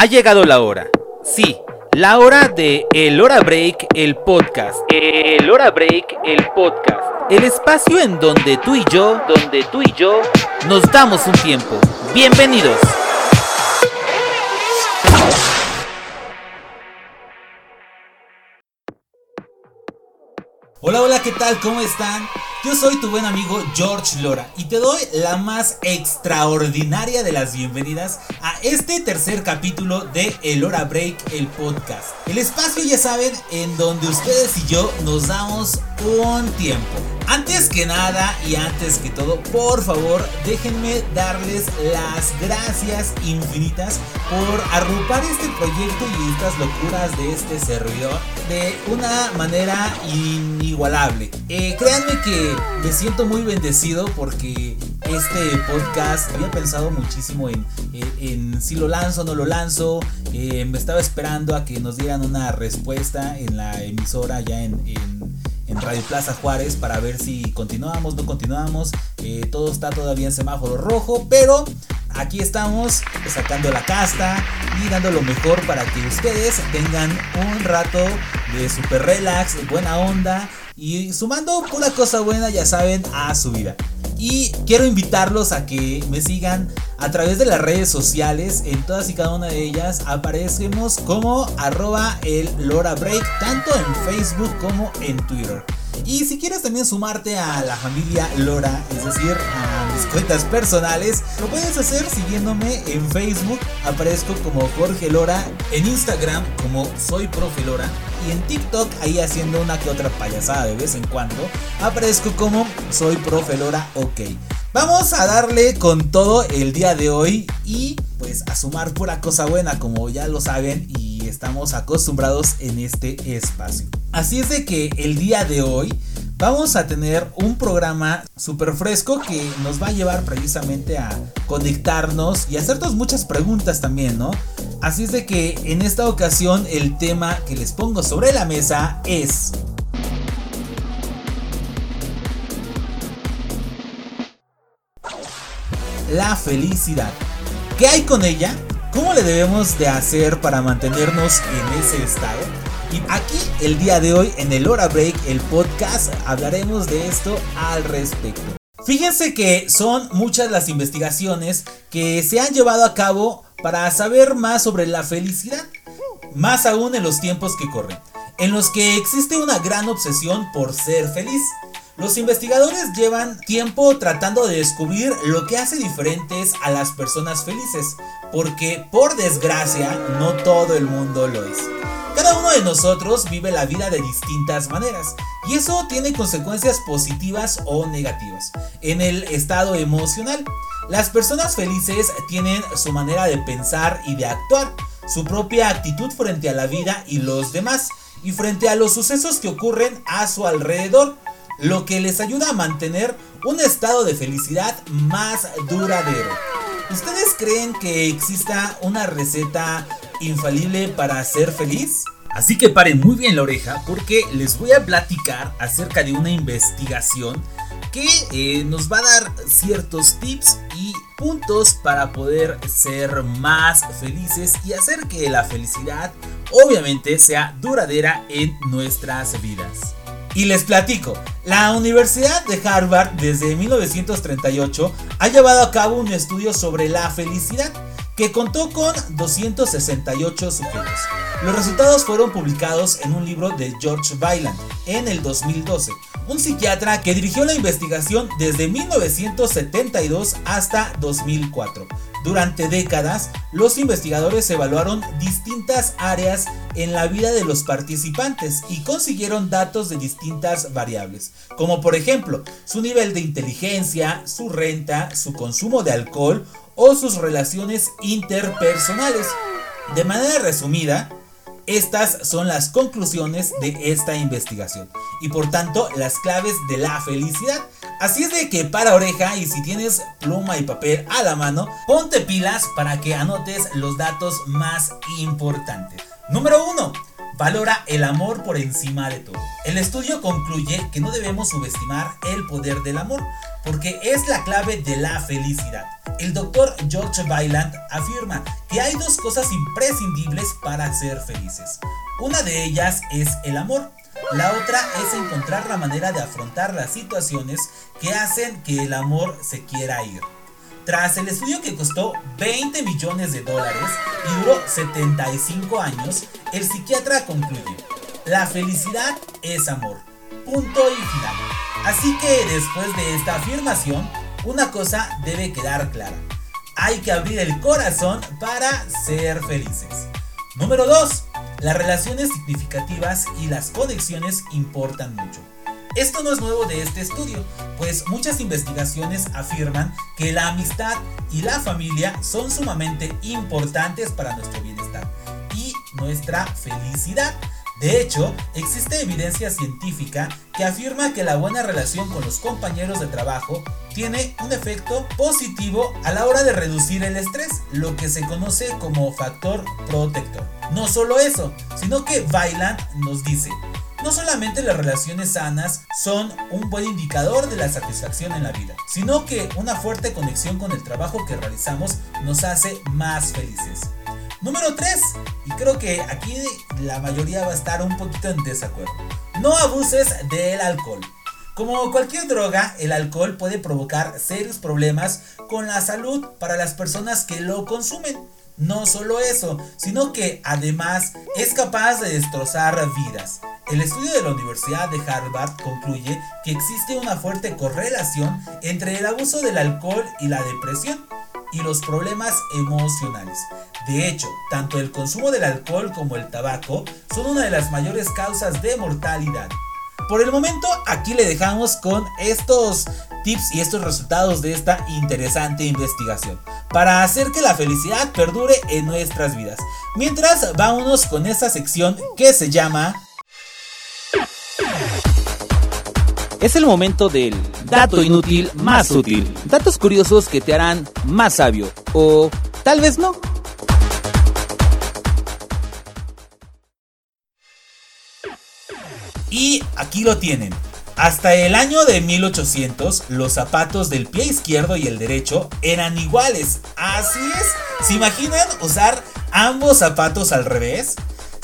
Ha llegado la hora. Sí, la hora de El Hora Break, el podcast. El Hora Break, el podcast. El espacio en donde tú y yo, donde tú y yo nos damos un tiempo. Bienvenidos. Hola, hola, ¿qué tal? ¿Cómo están? Yo soy tu buen amigo George Lora y te doy la más extraordinaria de las bienvenidas a este tercer capítulo de El Hora Break, el podcast. El espacio, ya saben, en donde ustedes y yo nos damos un tiempo. Antes que nada y antes que todo, por favor, déjenme darles las gracias infinitas por arropar este proyecto y estas locuras de este servidor de una manera inigualable. Eh, créanme que me siento muy bendecido porque este podcast había pensado muchísimo en, en, si lo lanzo o no lo lanzo. Eh, me estaba esperando a que nos dieran una respuesta en la emisora ya en, en Radio Plaza Juárez para ver si continuamos, no continuamos. Eh, todo está todavía en semáforo rojo, pero aquí estamos sacando la casta y dando lo mejor para que ustedes tengan un rato de super relax, buena onda y sumando una cosa buena, ya saben, a su vida. Y quiero invitarlos a que me sigan a través de las redes sociales. En todas y cada una de ellas aparecemos como arroba el Lora Break, tanto en Facebook como en Twitter. Y si quieres también sumarte a la familia Lora, es decir, a mis cuentas personales, lo puedes hacer siguiéndome en Facebook, aparezco como Jorge Lora, en Instagram como Soy Profe Lora y en TikTok ahí haciendo una que otra payasada de vez en cuando, aparezco como Soy Profe Lora OK. Vamos a darle con todo el día de hoy y pues a sumar pura cosa buena como ya lo saben y estamos acostumbrados en este espacio. Así es de que el día de hoy vamos a tener un programa súper fresco que nos va a llevar precisamente a conectarnos y hacernos muchas preguntas también, ¿no? Así es de que en esta ocasión el tema que les pongo sobre la mesa es la felicidad. ¿Qué hay con ella? ¿Cómo le debemos de hacer para mantenernos en ese estado? Y aquí el día de hoy en el Hora Break, el podcast, hablaremos de esto al respecto. Fíjense que son muchas las investigaciones que se han llevado a cabo para saber más sobre la felicidad, más aún en los tiempos que corren, en los que existe una gran obsesión por ser feliz. Los investigadores llevan tiempo tratando de descubrir lo que hace diferentes a las personas felices, porque por desgracia no todo el mundo lo es. Cada uno de nosotros vive la vida de distintas maneras y eso tiene consecuencias positivas o negativas en el estado emocional. Las personas felices tienen su manera de pensar y de actuar, su propia actitud frente a la vida y los demás, y frente a los sucesos que ocurren a su alrededor lo que les ayuda a mantener un estado de felicidad más duradero. ¿Ustedes creen que exista una receta infalible para ser feliz? Así que paren muy bien la oreja porque les voy a platicar acerca de una investigación que eh, nos va a dar ciertos tips puntos para poder ser más felices y hacer que la felicidad obviamente sea duradera en nuestras vidas. Y les platico, la Universidad de Harvard desde 1938 ha llevado a cabo un estudio sobre la felicidad que contó con 268 sujetos. Los resultados fueron publicados en un libro de George Byland en el 2012, un psiquiatra que dirigió la investigación desde 1972 hasta 2004. Durante décadas, los investigadores evaluaron distintas áreas en la vida de los participantes y consiguieron datos de distintas variables, como por ejemplo su nivel de inteligencia, su renta, su consumo de alcohol o sus relaciones interpersonales. De manera resumida, estas son las conclusiones de esta investigación y por tanto las claves de la felicidad. Así es de que para oreja y si tienes pluma y papel a la mano, ponte pilas para que anotes los datos más importantes. Número 1. Valora el amor por encima de todo. El estudio concluye que no debemos subestimar el poder del amor, porque es la clave de la felicidad. El doctor George Byland afirma que hay dos cosas imprescindibles para ser felices. Una de ellas es el amor. La otra es encontrar la manera de afrontar las situaciones que hacen que el amor se quiera ir. Tras el estudio que costó 20 millones de dólares y duró 75 años, el psiquiatra concluye, la felicidad es amor. Punto y final. Así que después de esta afirmación, una cosa debe quedar clara. Hay que abrir el corazón para ser felices. Número 2. Las relaciones significativas y las conexiones importan mucho. Esto no es nuevo de este estudio, pues muchas investigaciones afirman que la amistad y la familia son sumamente importantes para nuestro bienestar y nuestra felicidad. De hecho, existe evidencia científica que afirma que la buena relación con los compañeros de trabajo tiene un efecto positivo a la hora de reducir el estrés, lo que se conoce como factor protector. No solo eso, sino que Bailand nos dice, no solamente las relaciones sanas son un buen indicador de la satisfacción en la vida, sino que una fuerte conexión con el trabajo que realizamos nos hace más felices. Número 3, y creo que aquí la mayoría va a estar un poquito en desacuerdo. No abuses del alcohol. Como cualquier droga, el alcohol puede provocar serios problemas con la salud para las personas que lo consumen. No solo eso, sino que además es capaz de destrozar vidas. El estudio de la Universidad de Harvard concluye que existe una fuerte correlación entre el abuso del alcohol y la depresión y los problemas emocionales. De hecho, tanto el consumo del alcohol como el tabaco son una de las mayores causas de mortalidad. Por el momento, aquí le dejamos con estos tips y estos resultados de esta interesante investigación para hacer que la felicidad perdure en nuestras vidas. Mientras, vámonos con esta sección que se llama Es el momento del dato inútil más útil. Datos curiosos que te harán más sabio. O tal vez no. Y aquí lo tienen. Hasta el año de 1800, los zapatos del pie izquierdo y el derecho eran iguales. Así es. ¿Se imaginan usar ambos zapatos al revés?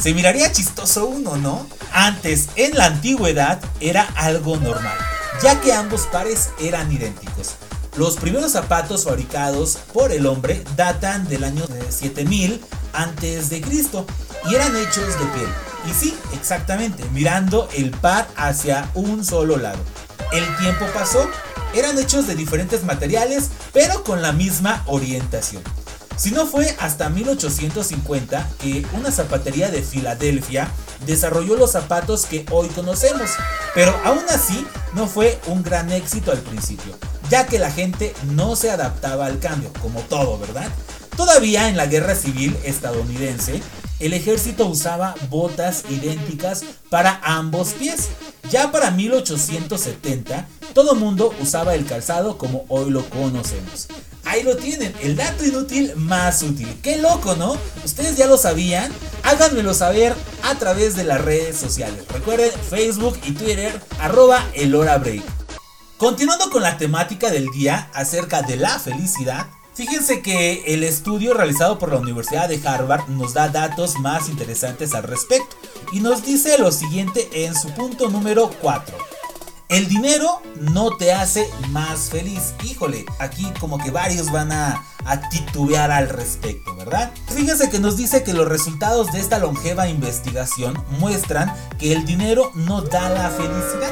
Se miraría chistoso uno, ¿no? Antes, en la antigüedad, era algo normal, ya que ambos pares eran idénticos. Los primeros zapatos fabricados por el hombre datan del año 7000 antes de Cristo y eran hechos de piel. Y sí, exactamente, mirando el par hacia un solo lado. El tiempo pasó, eran hechos de diferentes materiales, pero con la misma orientación. Si no fue hasta 1850 que una zapatería de Filadelfia desarrolló los zapatos que hoy conocemos, pero aún así no fue un gran éxito al principio, ya que la gente no se adaptaba al cambio, como todo, ¿verdad? Todavía en la guerra civil estadounidense, el ejército usaba botas idénticas para ambos pies. Ya para 1870, todo mundo usaba el calzado como hoy lo conocemos. Ahí lo tienen, el dato inútil más útil. Qué loco, ¿no? Ustedes ya lo sabían. Háganmelo saber a través de las redes sociales. Recuerden Facebook y Twitter, arroba el. Continuando con la temática del día acerca de la felicidad, fíjense que el estudio realizado por la Universidad de Harvard nos da datos más interesantes al respecto y nos dice lo siguiente en su punto número 4. El dinero no te hace más feliz. Híjole, aquí como que varios van a, titubear al respecto, ¿verdad? Fíjense que nos dice que los resultados de esta longeva investigación muestran que el dinero no da la felicidad.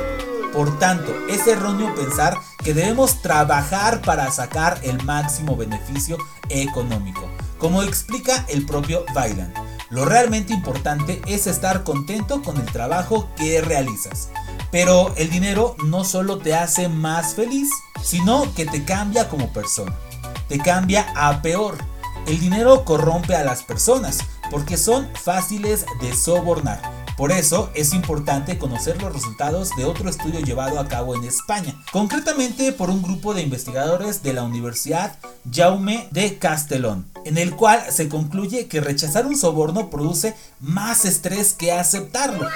Por tanto, es erróneo pensar que debemos trabajar para sacar el máximo beneficio económico, como explica el propio Bailan. Lo realmente importante es estar contento con el trabajo que realizas. Pero el dinero no solo te hace más feliz, sino que te cambia como persona. Te cambia a peor. El dinero corrompe a las personas porque son fáciles de sobornar. Por eso es importante conocer los resultados de otro estudio llevado a cabo en España, concretamente por un grupo de investigadores de la Universidad Jaume de Castellón en el cual se concluye que rechazar un soborno produce más estrés que aceptarlo.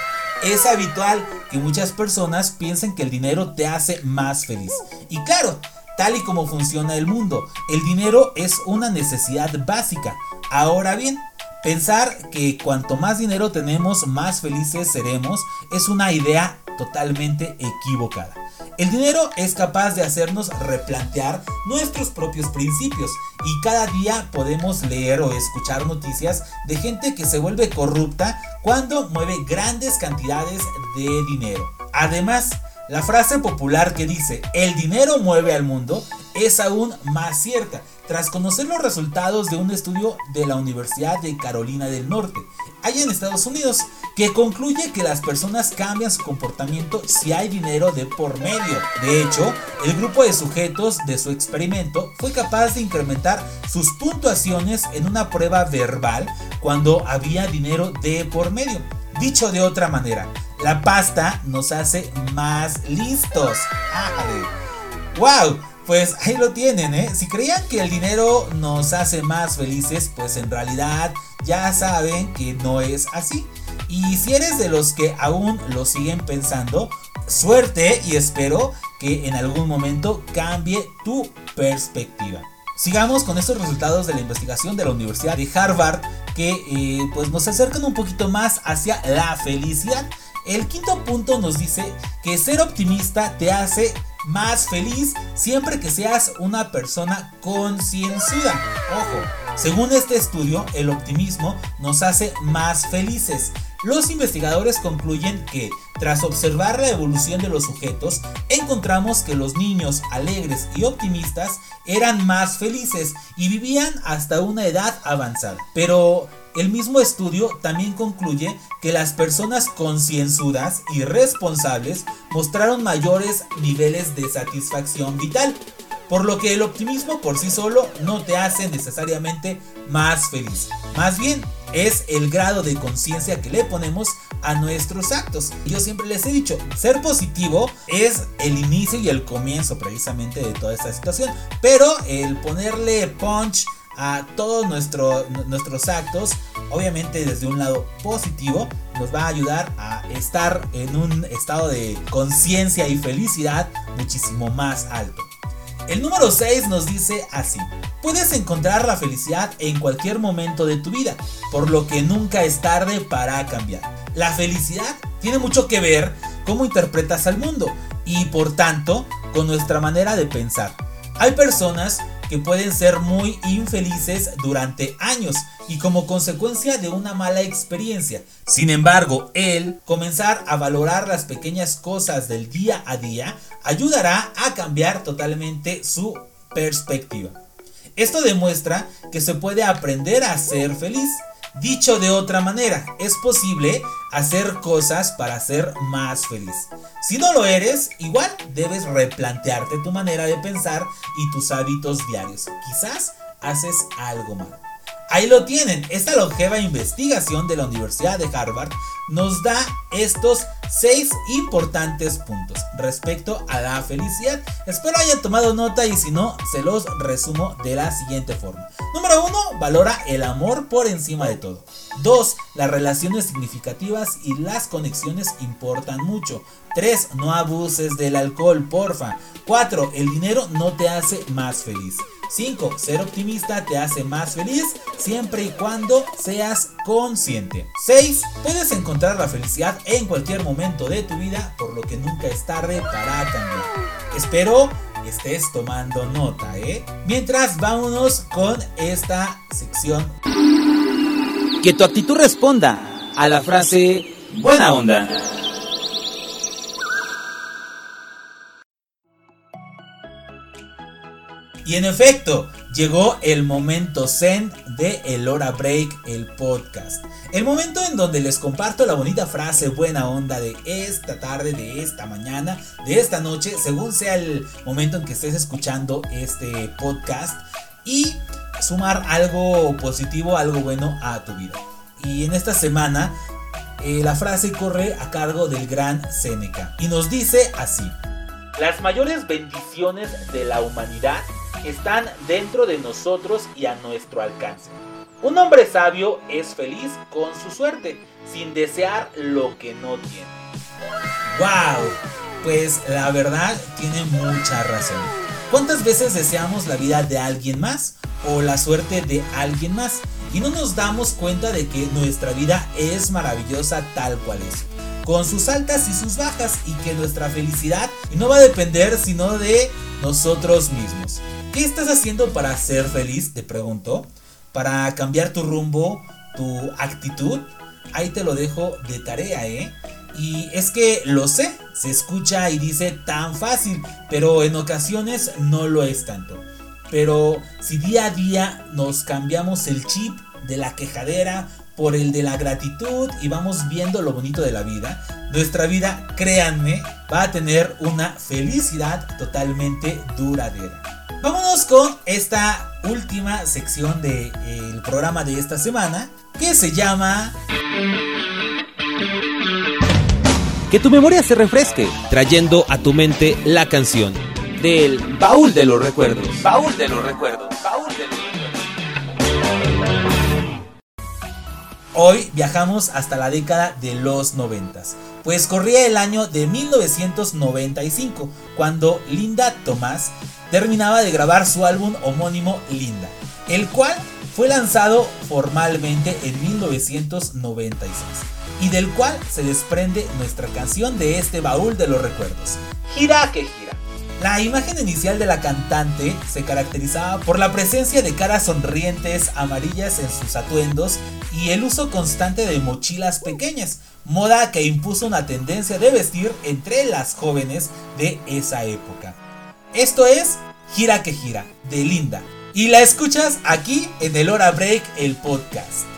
Es habitual que muchas personas piensen que el dinero te hace más feliz. Y claro, tal y como funciona el mundo, el dinero es una necesidad básica. Ahora bien, pensar que cuanto más dinero tenemos, más felices seremos es una idea totalmente equivocada. El dinero es capaz de hacernos replantear nuestros propios principios y cada día podemos leer o escuchar noticias de gente que se vuelve corrupta cuando mueve grandes cantidades de dinero. Además, la frase popular que dice el dinero mueve al mundo es aún más cierta tras conocer los resultados de un estudio de la Universidad de Carolina del Norte, allá en Estados Unidos, que concluye que las personas cambian su comportamiento si hay dinero de por medio. De hecho, el grupo de sujetos de su experimento fue capaz de incrementar sus puntuaciones en una prueba verbal cuando había dinero de por medio. Dicho de otra manera, la pasta nos hace más listos. ¡Wow! Pues ahí lo tienen, ¿eh? Si creían que el dinero nos hace más felices, pues en realidad ya saben que no es así. Y si eres de los que aún lo siguen pensando, suerte y espero que en algún momento cambie tu perspectiva. Sigamos con estos resultados de la investigación de la Universidad de Harvard que eh, pues nos acercan un poquito más hacia la felicidad. El quinto punto nos dice que ser optimista te hace más feliz siempre que seas una persona concienzuda. Ojo, según este estudio, el optimismo nos hace más felices. Los investigadores concluyen que, tras observar la evolución de los sujetos, encontramos que los niños alegres y optimistas eran más felices y vivían hasta una edad avanzada. Pero el mismo estudio también concluye que las personas concienzudas y responsables mostraron mayores niveles de satisfacción vital, por lo que el optimismo por sí solo no te hace necesariamente más feliz. Más bien, es el grado de conciencia que le ponemos a nuestros actos. Yo siempre les he dicho, ser positivo es el inicio y el comienzo precisamente de toda esta situación, pero el ponerle punch a todos nuestros actos, obviamente desde un lado positivo, nos va a ayudar a estar en un estado de conciencia y felicidad muchísimo más alto. El número 6 nos dice así, puedes encontrar la felicidad en cualquier momento de tu vida, por lo que nunca es tarde para cambiar. La felicidad tiene mucho que ver cómo interpretas al mundo y por tanto con nuestra manera de pensar. Hay personas que pueden ser muy infelices durante años y como consecuencia de una mala experiencia. Sin embargo, el comenzar a valorar las pequeñas cosas del día a día ayudará a cambiar totalmente su perspectiva. Esto demuestra que se puede aprender a ser feliz. Dicho de otra manera, es posible hacer cosas para ser más feliz. Si no lo eres, igual debes replantearte tu manera de pensar y tus hábitos diarios. Quizás haces algo mal. Ahí lo tienen, esta longeva investigación de la Universidad de Harvard nos da estos seis importantes puntos respecto a la felicidad. Espero hayan tomado nota y si no, se los resumo de la siguiente forma. Número uno, valora el amor por encima de todo. 2. Las relaciones significativas y las conexiones importan mucho. 3. No abuses del alcohol, porfa. 4. El dinero no te hace más feliz. 5. Ser optimista te hace más feliz siempre y cuando seas consciente. 6. Puedes encontrar la felicidad en cualquier momento de tu vida, por lo que nunca es tarde para cambiar. Espero estés tomando nota, ¿eh? Mientras, vámonos con esta sección. Que tu actitud responda a la frase buena onda. Y en efecto, llegó el momento zen de El Hora Break, el podcast. El momento en donde les comparto la bonita frase buena onda de esta tarde, de esta mañana, de esta noche, según sea el momento en que estés escuchando este podcast. Y sumar algo positivo, algo bueno a tu vida. Y en esta semana eh, la frase corre a cargo del gran Seneca y nos dice así. Las mayores bendiciones de la humanidad están dentro de nosotros y a nuestro alcance. Un hombre sabio es feliz con su suerte, sin desear lo que no tiene. ¡Wow! Pues la verdad tiene mucha razón. ¿Cuántas veces deseamos la vida de alguien más o la suerte de alguien más y no nos damos cuenta de que nuestra vida es maravillosa tal cual es? con sus altas y sus bajas y que nuestra felicidad no va a depender sino de nosotros mismos. ¿Qué estás haciendo para ser feliz? Te pregunto. Para cambiar tu rumbo, tu actitud. Ahí te lo dejo de tarea, ¿eh? Y es que lo sé, se escucha y dice tan fácil, pero en ocasiones no lo es tanto. Pero si día a día nos cambiamos el chip de la quejadera por el de la gratitud y vamos viendo lo bonito de la vida, nuestra vida, créanme, va a tener una felicidad totalmente duradera. Vámonos con esta última sección del programa de esta semana que se llama... Que tu memoria se refresque, trayendo a tu mente la canción del baúl de los recuerdos. Baúl de los recuerdos. Baúl de los Hoy viajamos hasta la década de los noventas, pues corría el año de 1995, cuando Linda Thomas terminaba de grabar su álbum homónimo Linda, el cual fue lanzado formalmente en 1996 y del cual se desprende nuestra canción de este baúl de los recuerdos, Gira que gira. La imagen inicial de la cantante se caracterizaba por la presencia de caras sonrientes amarillas en sus atuendos y el uso constante de mochilas pequeñas, moda que impuso una tendencia de vestir entre las jóvenes de esa época. Esto es Gira que gira, de Linda, y la escuchas aquí en el Hora Break, el podcast.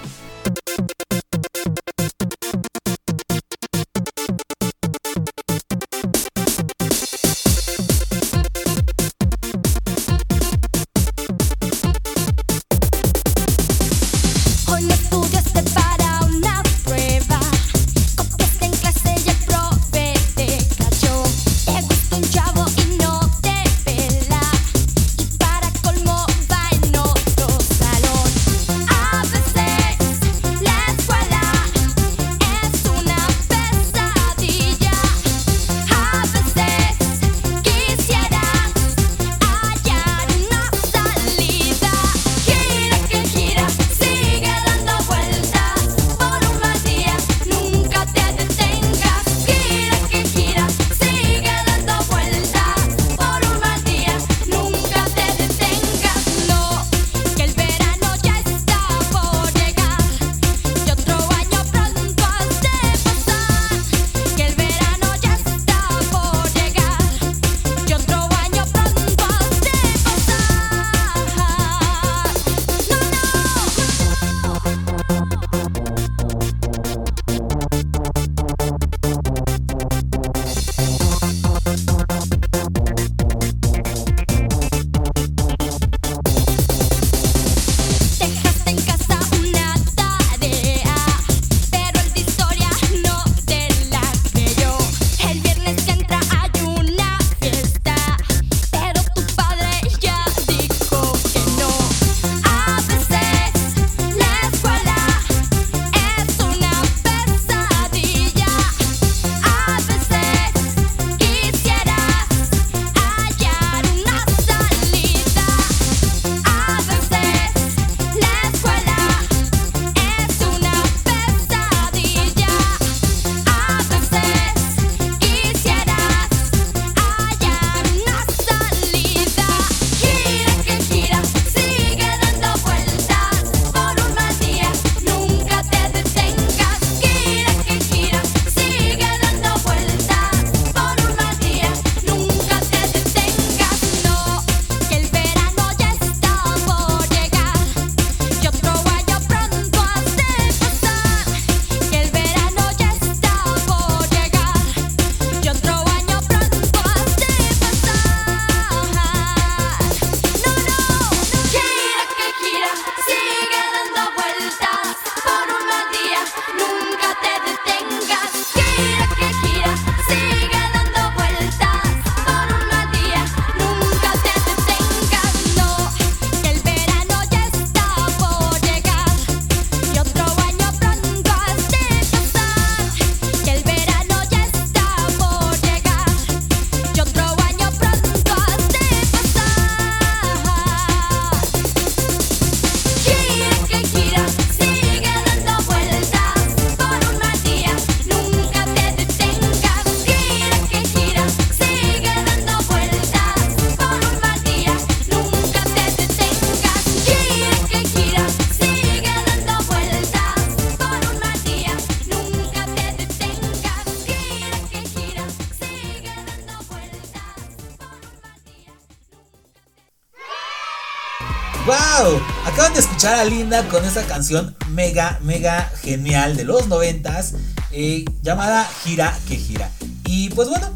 Escuchar Linda con esa canción mega, mega genial de los noventas eh, llamada Gira que Gira. Y pues bueno,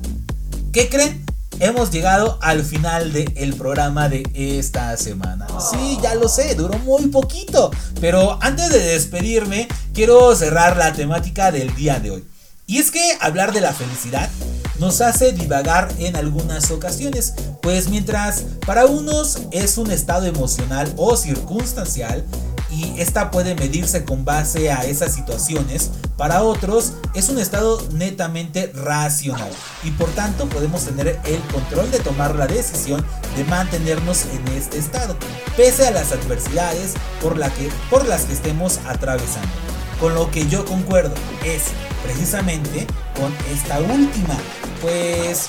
¿qué creen? Hemos llegado al final del programa de esta semana. Sí, ya lo sé, duró muy poquito. Pero antes de despedirme, quiero cerrar la temática del día de hoy. Y es que hablar de la felicidad nos hace divagar en algunas ocasiones, pues mientras para unos es un estado emocional o circunstancial, y esta puede medirse con base a esas situaciones, para otros es un estado netamente racional y por tanto podemos tener el control de tomar la decisión de mantenernos en este estado, pese a las adversidades por, la que, por las que estemos atravesando. Con lo que yo concuerdo es precisamente con esta última, pues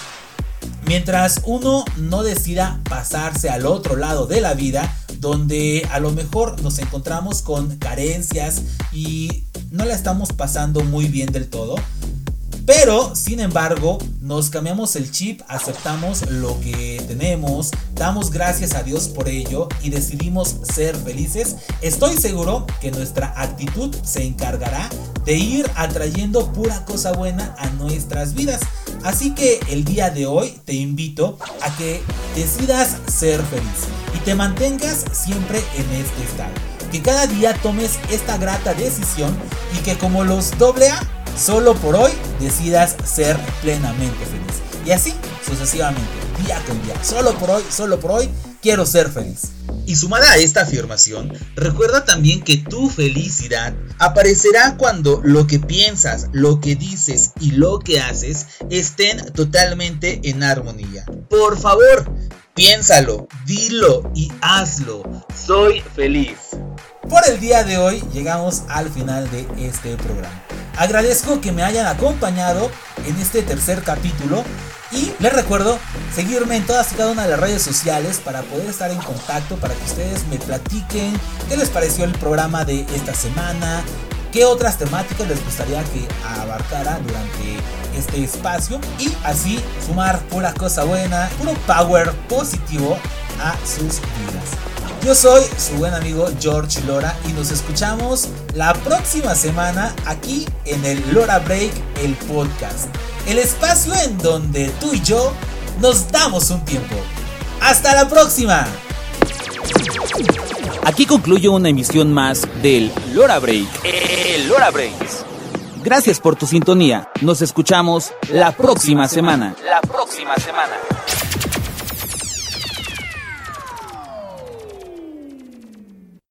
mientras uno no decida pasarse al otro lado de la vida, donde a lo mejor nos encontramos con carencias y no la estamos pasando muy bien del todo, pero, sin embargo, nos cambiamos el chip, aceptamos lo que tenemos, damos gracias a Dios por ello y decidimos ser felices. Estoy seguro que nuestra actitud se encargará de ir atrayendo pura cosa buena a nuestras vidas. Así que el día de hoy te invito a que decidas ser feliz y te mantengas siempre en este estado. Que cada día tomes esta grata decisión y que como los AA solo por hoy decidas ser plenamente feliz. Y así sucesivamente, día con día. Solo por hoy, solo por hoy, quiero ser feliz. Y sumada a esta afirmación, recuerda también que tu felicidad aparecerá cuando lo que piensas, lo que dices y lo que haces estén totalmente en armonía. Por favor, piénsalo, dilo y hazlo. Soy feliz. Por el día de hoy llegamos al final de este programa. Agradezco que me hayan acompañado en este tercer capítulo y les recuerdo seguirme en todas y cada una de las redes sociales para poder estar en contacto, para que ustedes me platiquen qué les pareció el programa de esta semana, qué otras temáticas les gustaría que abarcara durante este espacio y así sumar pura cosa buena, puro power positivo a sus vidas. Yo soy su buen amigo George Lora y nos escuchamos la próxima semana aquí en el Lora Break, el podcast. El espacio en donde tú y yo nos damos un tiempo. ¡Hasta la próxima! Aquí concluyo una emisión más del Lora Break, el Lora Breaks. Gracias por tu sintonía. Nos escuchamos la próxima semana. La próxima semana.